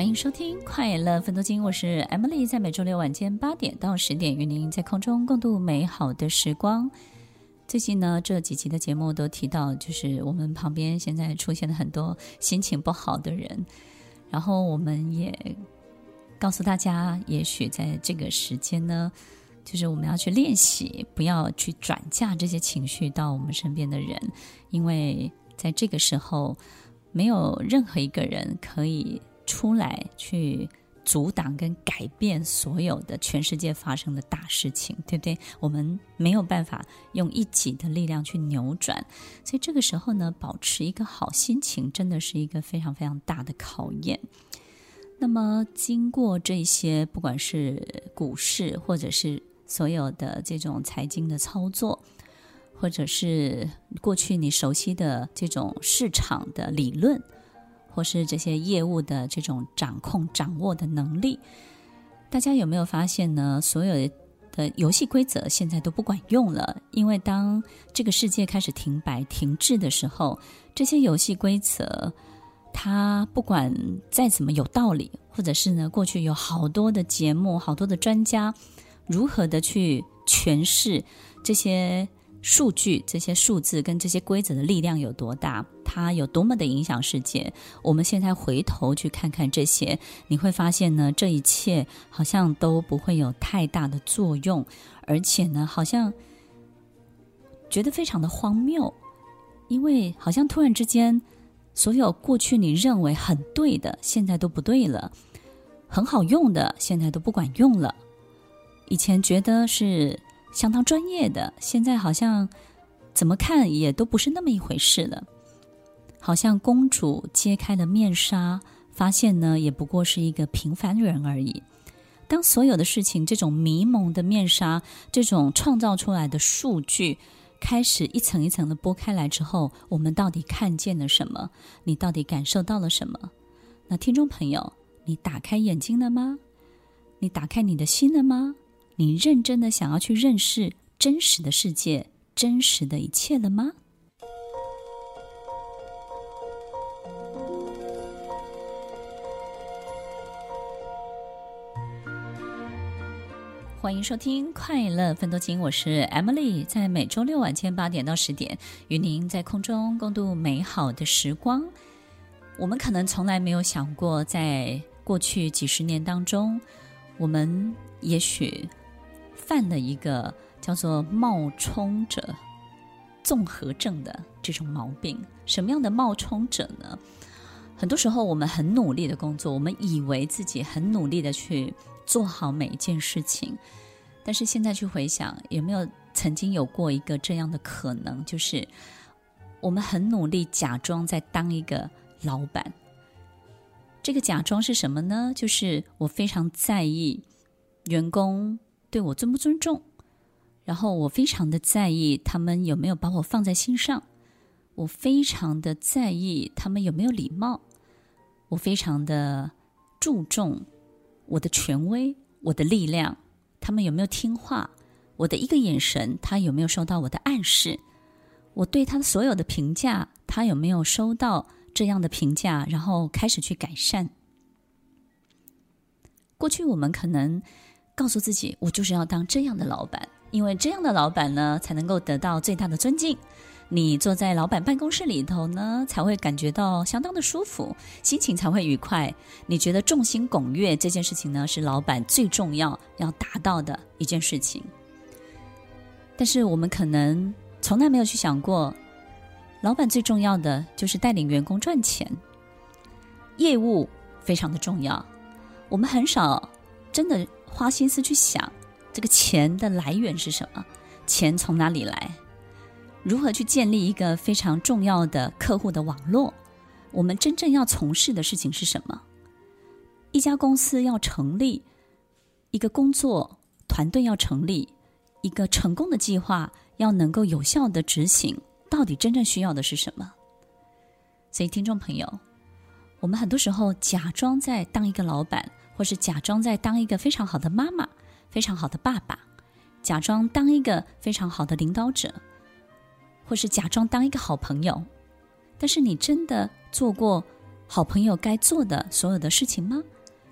欢迎收听《快乐芬多金》，我是 Emily，在每周六晚间八点到十点，与您在空中共度美好的时光。最近呢，这几集的节目都提到，就是我们旁边现在出现了很多心情不好的人，然后我们也告诉大家，也许在这个时间呢，就是我们要去练习，不要去转嫁这些情绪到我们身边的人，因为在这个时候，没有任何一个人可以。出来去阻挡跟改变所有的全世界发生的大事情，对不对？我们没有办法用一己的力量去扭转，所以这个时候呢，保持一个好心情真的是一个非常非常大的考验。那么，经过这些，不管是股市，或者是所有的这种财经的操作，或者是过去你熟悉的这种市场的理论。或是这些业务的这种掌控、掌握的能力，大家有没有发现呢？所有的游戏规则现在都不管用了，因为当这个世界开始停摆、停滞的时候，这些游戏规则，它不管再怎么有道理，或者是呢，过去有好多的节目、好多的专家如何的去诠释这些。数据这些数字跟这些规则的力量有多大？它有多么的影响世界？我们现在回头去看看这些，你会发现呢，这一切好像都不会有太大的作用，而且呢，好像觉得非常的荒谬，因为好像突然之间，所有过去你认为很对的，现在都不对了；很好用的，现在都不管用了。以前觉得是。相当专业的，现在好像怎么看也都不是那么一回事了。好像公主揭开了面纱，发现呢也不过是一个平凡人而已。当所有的事情，这种迷蒙的面纱，这种创造出来的数据，开始一层一层的剥开来之后，我们到底看见了什么？你到底感受到了什么？那听众朋友，你打开眼睛了吗？你打开你的心了吗？你认真的想要去认识真实的世界，真实的一切了吗？欢迎收听《快乐芬多精》，我是 Emily，在每周六晚间八点到十点，与您在空中共度美好的时光。我们可能从来没有想过，在过去几十年当中，我们也许。犯了一个叫做冒充者综合症的这种毛病。什么样的冒充者呢？很多时候我们很努力的工作，我们以为自己很努力的去做好每一件事情，但是现在去回想，有没有曾经有过一个这样的可能，就是我们很努力假装在当一个老板。这个假装是什么呢？就是我非常在意员工。对我尊不尊重，然后我非常的在意他们有没有把我放在心上，我非常的在意他们有没有礼貌，我非常的注重我的权威、我的力量，他们有没有听话，我的一个眼神，他有没有收到我的暗示，我对他的所有的评价，他有没有收到这样的评价，然后开始去改善。过去我们可能。告诉自己，我就是要当这样的老板，因为这样的老板呢，才能够得到最大的尊敬。你坐在老板办公室里头呢，才会感觉到相当的舒服，心情才会愉快。你觉得众星拱月这件事情呢，是老板最重要要达到的一件事情。但是我们可能从来没有去想过，老板最重要的就是带领员工赚钱，业务非常的重要。我们很少真的。花心思去想这个钱的来源是什么，钱从哪里来，如何去建立一个非常重要的客户的网络，我们真正要从事的事情是什么？一家公司要成立，一个工作团队要成立，一个成功的计划要能够有效的执行，到底真正需要的是什么？所以，听众朋友，我们很多时候假装在当一个老板，或是假装在当一个非常好的妈妈、非常好的爸爸，假装当一个非常好的领导者，或是假装当一个好朋友。但是，你真的做过好朋友该做的所有的事情吗？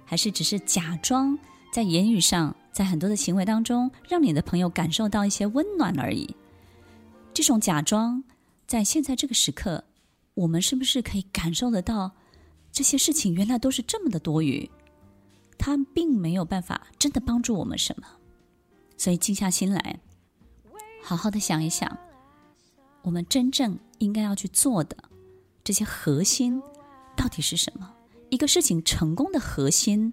还是只是假装在言语上，在很多的行为当中，让你的朋友感受到一些温暖而已？这种假装，在现在这个时刻。我们是不是可以感受得到，这些事情原来都是这么的多余，它并没有办法真的帮助我们什么。所以静下心来，好好的想一想，我们真正应该要去做的这些核心到底是什么？一个事情成功的核心